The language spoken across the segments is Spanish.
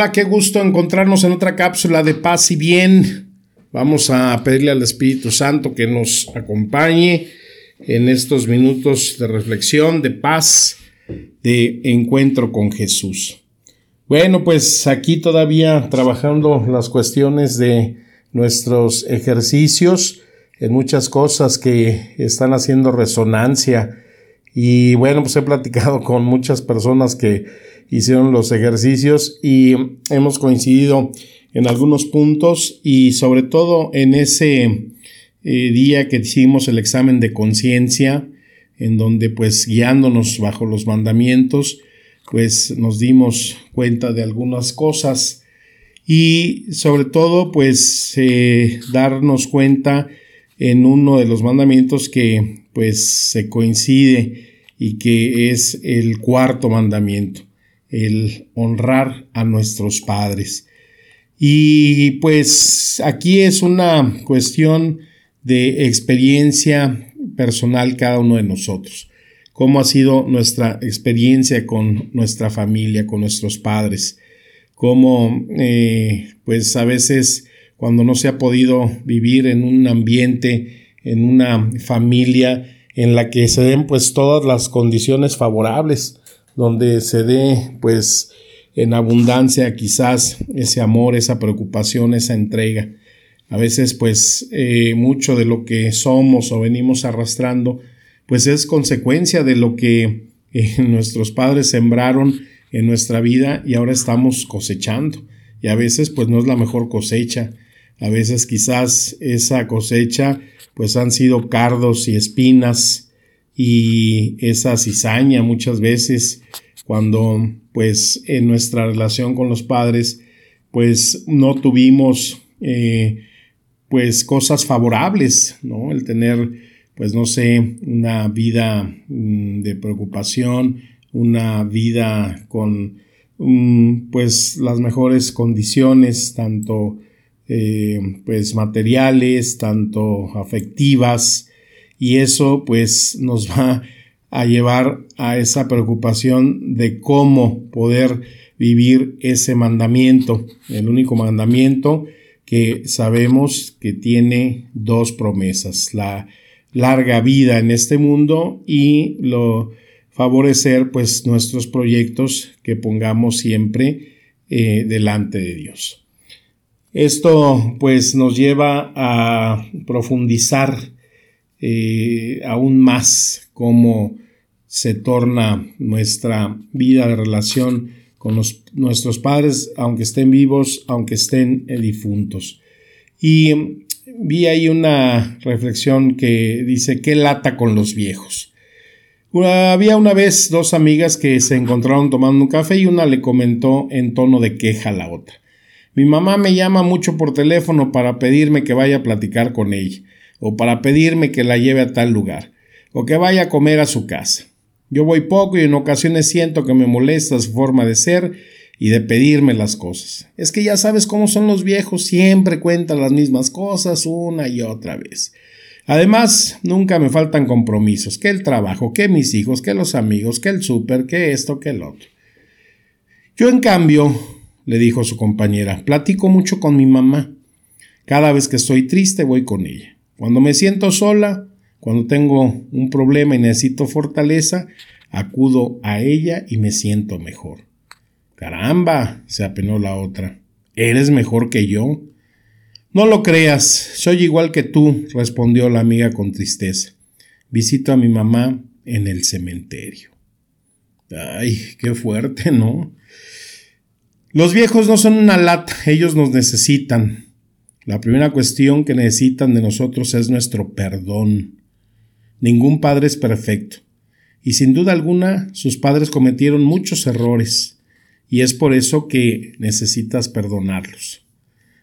Hola, qué gusto encontrarnos en otra cápsula de paz y bien. Vamos a pedirle al Espíritu Santo que nos acompañe en estos minutos de reflexión, de paz, de encuentro con Jesús. Bueno, pues aquí todavía trabajando las cuestiones de nuestros ejercicios, en muchas cosas que están haciendo resonancia. Y bueno, pues he platicado con muchas personas que hicieron los ejercicios y hemos coincidido en algunos puntos y sobre todo en ese eh, día que hicimos el examen de conciencia, en donde pues guiándonos bajo los mandamientos, pues nos dimos cuenta de algunas cosas y sobre todo pues eh, darnos cuenta en uno de los mandamientos que pues se coincide y que es el cuarto mandamiento, el honrar a nuestros padres. Y pues aquí es una cuestión de experiencia personal cada uno de nosotros. Cómo ha sido nuestra experiencia con nuestra familia, con nuestros padres. Cómo eh, pues a veces cuando no se ha podido vivir en un ambiente, en una familia en la que se den pues todas las condiciones favorables, donde se dé pues en abundancia quizás ese amor, esa preocupación, esa entrega. A veces pues eh, mucho de lo que somos o venimos arrastrando pues es consecuencia de lo que eh, nuestros padres sembraron en nuestra vida y ahora estamos cosechando. Y a veces pues no es la mejor cosecha. A veces quizás esa cosecha pues han sido cardos y espinas y esa cizaña muchas veces cuando pues en nuestra relación con los padres pues no tuvimos eh, pues cosas favorables, ¿no? El tener pues no sé, una vida mm, de preocupación, una vida con mm, pues las mejores condiciones, tanto eh, pues materiales, tanto afectivas, y eso pues nos va a llevar a esa preocupación de cómo poder vivir ese mandamiento, el único mandamiento que sabemos que tiene dos promesas, la larga vida en este mundo y lo favorecer pues nuestros proyectos que pongamos siempre eh, delante de Dios. Esto pues nos lleva a profundizar eh, aún más cómo se torna nuestra vida de relación con nuestros padres, aunque estén vivos, aunque estén eh, difuntos. Y vi ahí una reflexión que dice, ¿qué lata con los viejos? había una vez dos amigas que se encontraron tomando un café y una le comentó en tono de queja a la otra. Mi mamá me llama mucho por teléfono para pedirme que vaya a platicar con ella, o para pedirme que la lleve a tal lugar, o que vaya a comer a su casa. Yo voy poco y en ocasiones siento que me molesta su forma de ser y de pedirme las cosas. Es que ya sabes cómo son los viejos, siempre cuentan las mismas cosas una y otra vez. Además, nunca me faltan compromisos, que el trabajo, que mis hijos, que los amigos, que el súper, que esto, que el otro. Yo, en cambio, le dijo su compañera, platico mucho con mi mamá. Cada vez que estoy triste voy con ella. Cuando me siento sola, cuando tengo un problema y necesito fortaleza, acudo a ella y me siento mejor. Caramba, se apenó la otra. ¿Eres mejor que yo? No lo creas, soy igual que tú, respondió la amiga con tristeza. Visito a mi mamá en el cementerio. Ay, qué fuerte, ¿no? Los viejos no son una lata, ellos nos necesitan. La primera cuestión que necesitan de nosotros es nuestro perdón. Ningún padre es perfecto, y sin duda alguna sus padres cometieron muchos errores y es por eso que necesitas perdonarlos.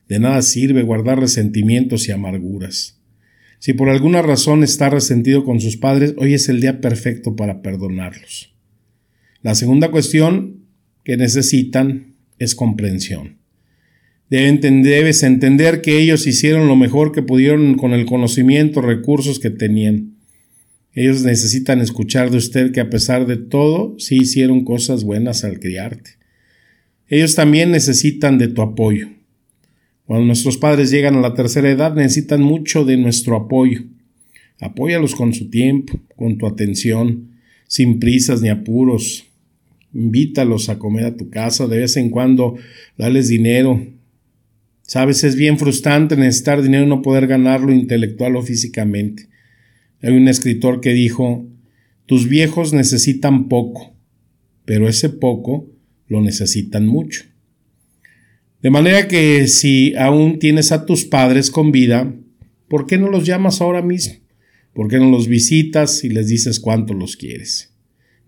De nada sirve guardar resentimientos y amarguras. Si por alguna razón está resentido con sus padres, hoy es el día perfecto para perdonarlos. La segunda cuestión que necesitan es comprensión. Debes entender que ellos hicieron lo mejor que pudieron con el conocimiento, recursos que tenían. Ellos necesitan escuchar de usted que a pesar de todo, sí hicieron cosas buenas al criarte. Ellos también necesitan de tu apoyo. Cuando nuestros padres llegan a la tercera edad necesitan mucho de nuestro apoyo. Apóyalos con su tiempo, con tu atención, sin prisas ni apuros. Invítalos a comer a tu casa, de vez en cuando dales dinero. Sabes, es bien frustrante necesitar dinero y no poder ganarlo intelectual o físicamente. Hay un escritor que dijo, tus viejos necesitan poco, pero ese poco lo necesitan mucho. De manera que si aún tienes a tus padres con vida, ¿por qué no los llamas ahora mismo? ¿Por qué no los visitas y les dices cuánto los quieres?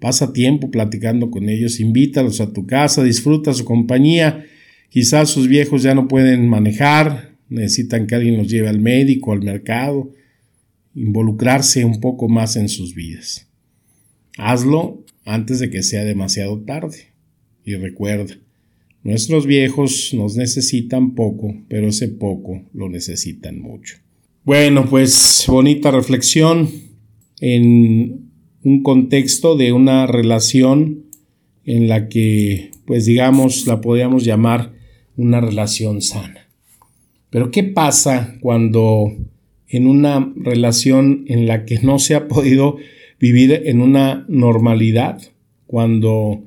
Pasa tiempo platicando con ellos, invítalos a tu casa, disfruta su compañía. Quizás sus viejos ya no pueden manejar, necesitan que alguien los lleve al médico, al mercado, involucrarse un poco más en sus vidas. Hazlo antes de que sea demasiado tarde. Y recuerda, Nuestros viejos nos necesitan poco, pero ese poco lo necesitan mucho. Bueno, pues bonita reflexión en un contexto de una relación en la que, pues digamos, la podríamos llamar una relación sana. Pero ¿qué pasa cuando en una relación en la que no se ha podido vivir en una normalidad, cuando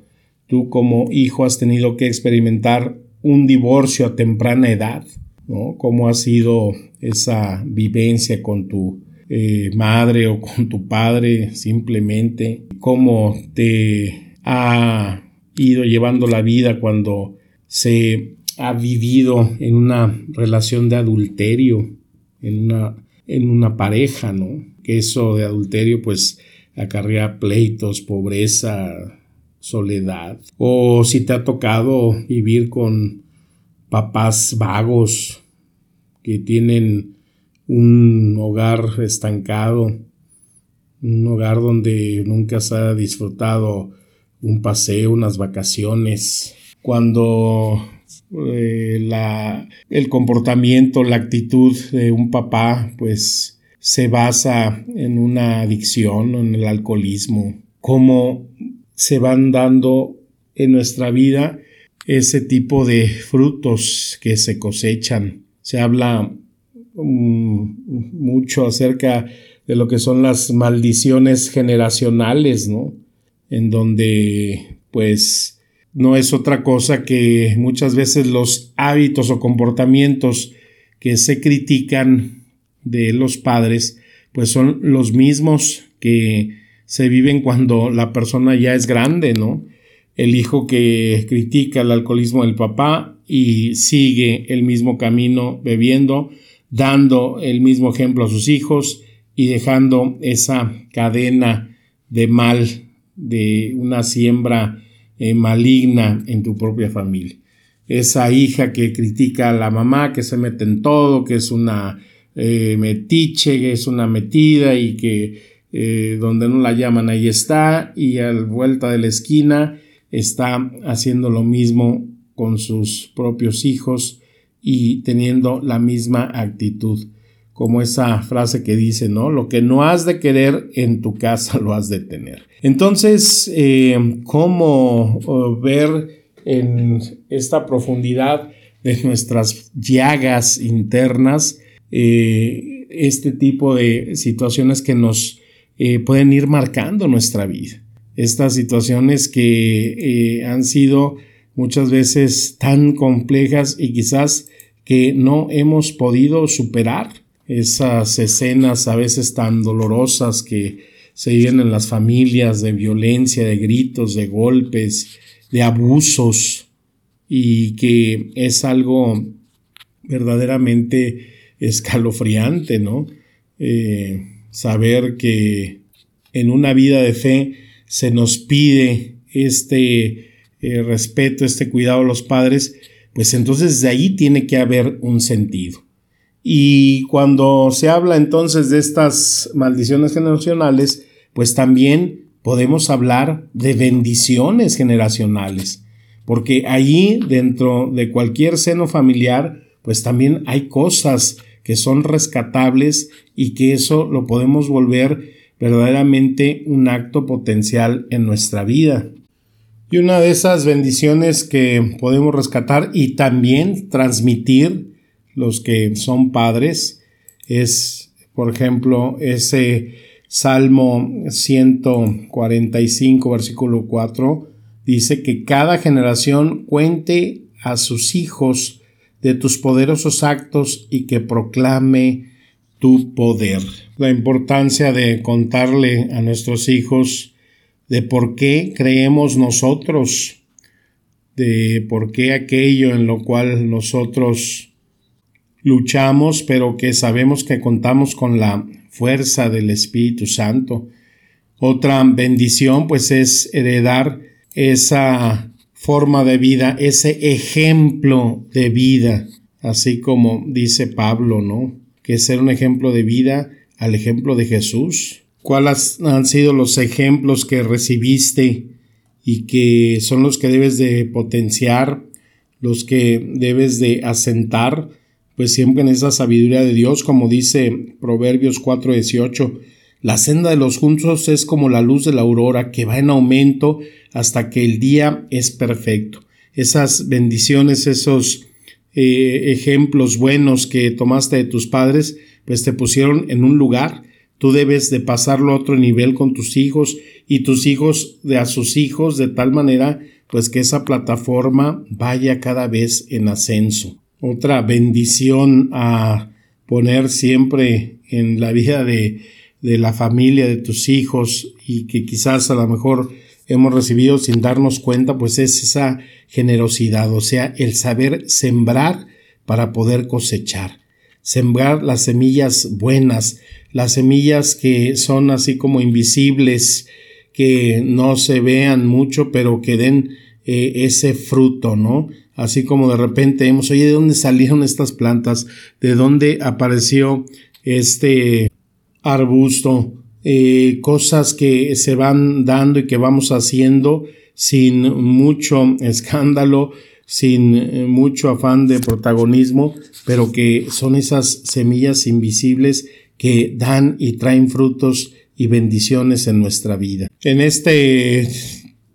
tú como hijo has tenido que experimentar un divorcio a temprana edad, ¿no? ¿Cómo ha sido esa vivencia con tu eh, madre o con tu padre simplemente? ¿Cómo te ha ido llevando la vida cuando se ha vivido en una relación de adulterio, en una, en una pareja, ¿no? Que eso de adulterio pues acarrea pleitos, pobreza, soledad, o si te ha tocado vivir con papás vagos que tienen un hogar estancado, un hogar donde nunca se ha disfrutado un paseo, unas vacaciones, cuando eh, la, el comportamiento, la actitud de un papá, pues se basa en una adicción, en el alcoholismo, como se van dando en nuestra vida ese tipo de frutos que se cosechan. Se habla mm, mucho acerca de lo que son las maldiciones generacionales, ¿no? En donde pues no es otra cosa que muchas veces los hábitos o comportamientos que se critican de los padres pues son los mismos que se viven cuando la persona ya es grande, ¿no? El hijo que critica el alcoholismo del papá y sigue el mismo camino bebiendo, dando el mismo ejemplo a sus hijos y dejando esa cadena de mal, de una siembra eh, maligna en tu propia familia. Esa hija que critica a la mamá, que se mete en todo, que es una eh, metiche, que es una metida y que eh, donde no la llaman, ahí está, y a la vuelta de la esquina está haciendo lo mismo con sus propios hijos y teniendo la misma actitud, como esa frase que dice, ¿no? Lo que no has de querer en tu casa lo has de tener. Entonces, eh, ¿cómo ver en esta profundidad de nuestras llagas internas eh, este tipo de situaciones que nos eh, pueden ir marcando nuestra vida. Estas situaciones que han sido muchas veces tan complejas y quizás que no hemos podido superar. Esas escenas a veces tan dolorosas que se en las familias de violencia, de gritos, de golpes, de abusos y que es algo verdaderamente escalofriante, ¿no? Eh, saber que en una vida de fe se nos pide este eh, respeto, este cuidado a los padres, pues entonces de ahí tiene que haber un sentido. Y cuando se habla entonces de estas maldiciones generacionales, pues también podemos hablar de bendiciones generacionales, porque allí dentro de cualquier seno familiar, pues también hay cosas que son rescatables y que eso lo podemos volver verdaderamente un acto potencial en nuestra vida. Y una de esas bendiciones que podemos rescatar y también transmitir los que son padres es, por ejemplo, ese Salmo 145, versículo 4, dice que cada generación cuente a sus hijos de tus poderosos actos y que proclame tu poder. La importancia de contarle a nuestros hijos de por qué creemos nosotros, de por qué aquello en lo cual nosotros luchamos, pero que sabemos que contamos con la fuerza del Espíritu Santo. Otra bendición pues es heredar esa forma de vida, ese ejemplo de vida, así como dice Pablo, ¿no? Que ser un ejemplo de vida al ejemplo de Jesús. ¿Cuáles han sido los ejemplos que recibiste y que son los que debes de potenciar, los que debes de asentar? Pues siempre en esa sabiduría de Dios, como dice Proverbios 4:18, la senda de los justos es como la luz de la aurora que va en aumento hasta que el día es perfecto. Esas bendiciones, esos eh, ejemplos buenos que tomaste de tus padres, pues te pusieron en un lugar. Tú debes de pasarlo a otro nivel con tus hijos y tus hijos de a sus hijos de tal manera pues que esa plataforma vaya cada vez en ascenso otra bendición a poner siempre en la vida de, de la familia, de tus hijos y que quizás a lo mejor hemos recibido sin darnos cuenta, pues es esa generosidad, o sea, el saber sembrar para poder cosechar, sembrar las semillas buenas, las semillas que son así como invisibles, que no se vean mucho, pero que den eh, ese fruto, ¿no? Así como de repente vemos, oye, ¿de dónde salieron estas plantas? ¿De dónde apareció este arbusto? Eh, cosas que se van dando y que vamos haciendo sin mucho escándalo, sin eh, mucho afán de protagonismo, pero que son esas semillas invisibles que dan y traen frutos y bendiciones en nuestra vida. En este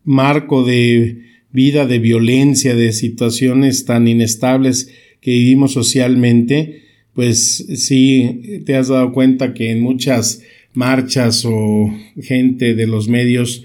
marco de vida de violencia, de situaciones tan inestables que vivimos socialmente, pues sí te has dado cuenta que en muchas marchas o gente de los medios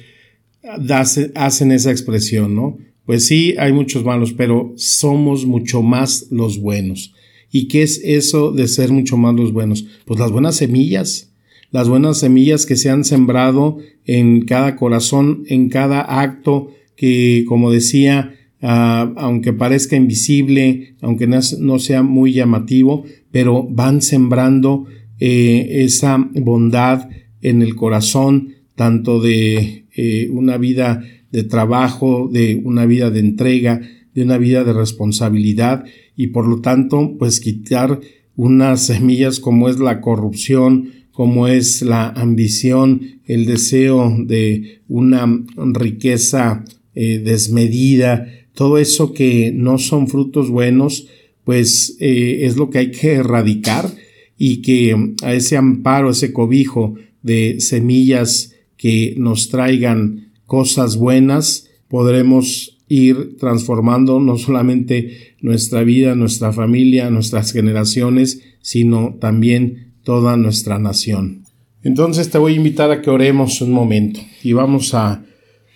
hacen esa expresión, ¿no? Pues sí, hay muchos malos, pero somos mucho más los buenos. ¿Y qué es eso de ser mucho más los buenos? Pues las buenas semillas, las buenas semillas que se han sembrado en cada corazón, en cada acto, que, como decía, ah, aunque parezca invisible, aunque no, sea muy llamativo, pero van sembrando eh, esa bondad en el corazón, tanto de eh, una vida de trabajo, de una vida de entrega, de una vida de responsabilidad y por lo tanto, pues quitar unas semillas como es la corrupción, como es la ambición, el deseo de una riqueza eh, desmedida, todo eso que no son frutos buenos, pues eh, es lo que hay que erradicar y que a ese amparo, ese cobijo de semillas que nos traigan cosas buenas, podremos ir transformando no solamente nuestra vida, nuestra familia, nuestras generaciones, sino también toda nuestra nación. Entonces te voy a invitar a que oremos un momento y vamos a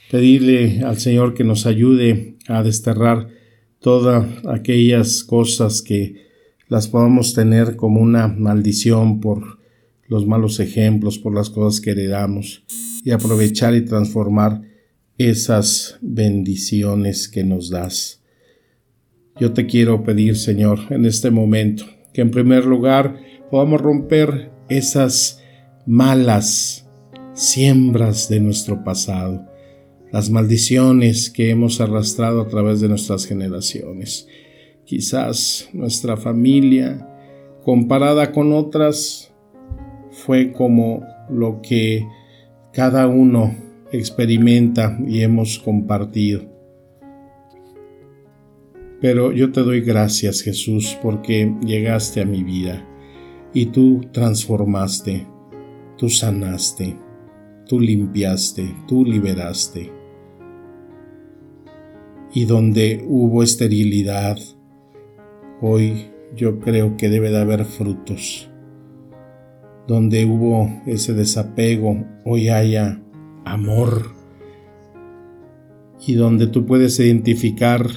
pedirle al Señor que nos ayude a desterrar todas aquellas cosas que las podamos tener como una maldición por los malos ejemplos, por las cosas que heredamos y aprovechar y transformar esas bendiciones que nos das. Yo te quiero pedir, Señor, en este momento, que en primer lugar podamos romper esas malas siembras de nuestro pasado las maldiciones que hemos arrastrado a través de nuestras generaciones. Quizás nuestra familia, comparada con otras, fue como lo que cada uno experimenta y hemos compartido. Pero yo te doy gracias Jesús porque llegaste a mi vida y tú transformaste, tú sanaste, tú limpiaste, tú liberaste. Y donde hubo esterilidad, hoy yo creo que debe de haber frutos. Donde hubo ese desapego, hoy haya amor. Y donde tú puedes identificar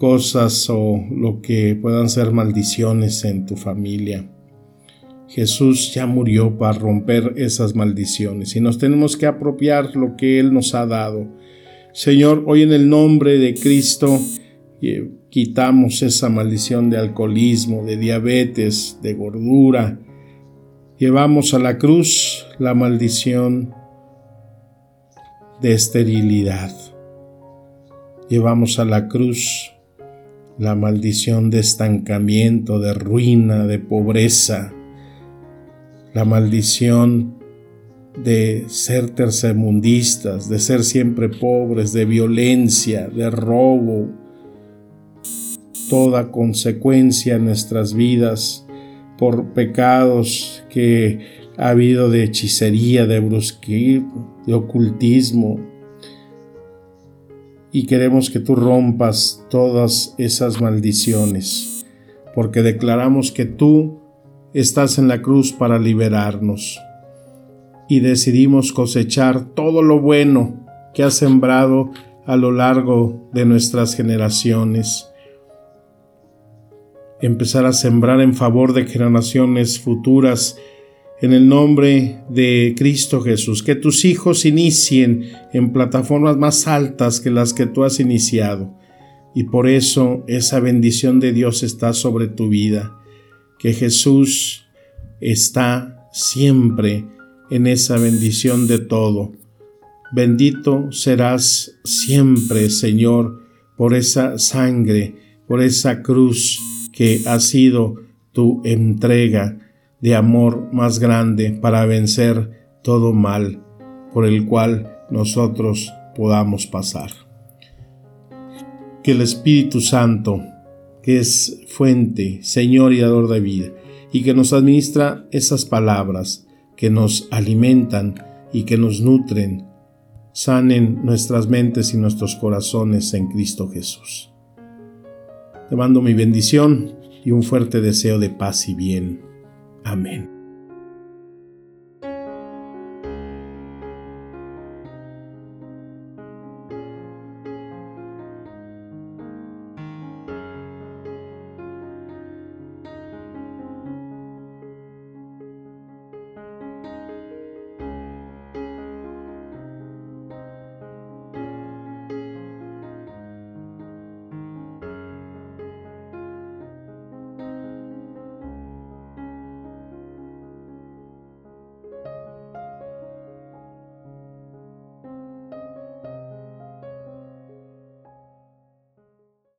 cosas o lo que puedan ser maldiciones en tu familia. Jesús ya murió para romper esas maldiciones y nos tenemos que apropiar lo que Él nos ha dado. Señor, hoy en el nombre de Cristo quitamos esa maldición de alcoholismo, de diabetes, de gordura. Llevamos a la cruz la maldición de esterilidad. Llevamos a la cruz la maldición de estancamiento, de ruina, de pobreza, la maldición de ser tercermundistas, de ser siempre pobres, de violencia, de robo, toda consecuencia en nuestras vidas por pecados que ha habido de hechicería, de brusquismo, de ocultismo, y queremos que tú rompas todas esas maldiciones, porque declaramos que tú estás en la cruz para liberarnos y decidimos cosechar todo lo bueno que has sembrado a lo largo de nuestras generaciones. Empezar a sembrar en favor de generaciones futuras en el nombre de Cristo Jesús, que tus hijos inicien en plataformas más altas que las que tú has iniciado. Y por eso esa bendición de Dios está sobre tu vida, que Jesús está siempre en esa bendición de todo. Bendito serás siempre, Señor, por esa sangre, por esa cruz que ha sido tu entrega de amor más grande para vencer todo mal por el cual nosotros podamos pasar. Que el Espíritu Santo, que es fuente, Señor y dador de vida, y que nos administra esas palabras que nos alimentan y que nos nutren, sanen nuestras mentes y nuestros corazones en Cristo Jesús. Te mando mi bendición y un fuerte deseo de paz y bien. Amén.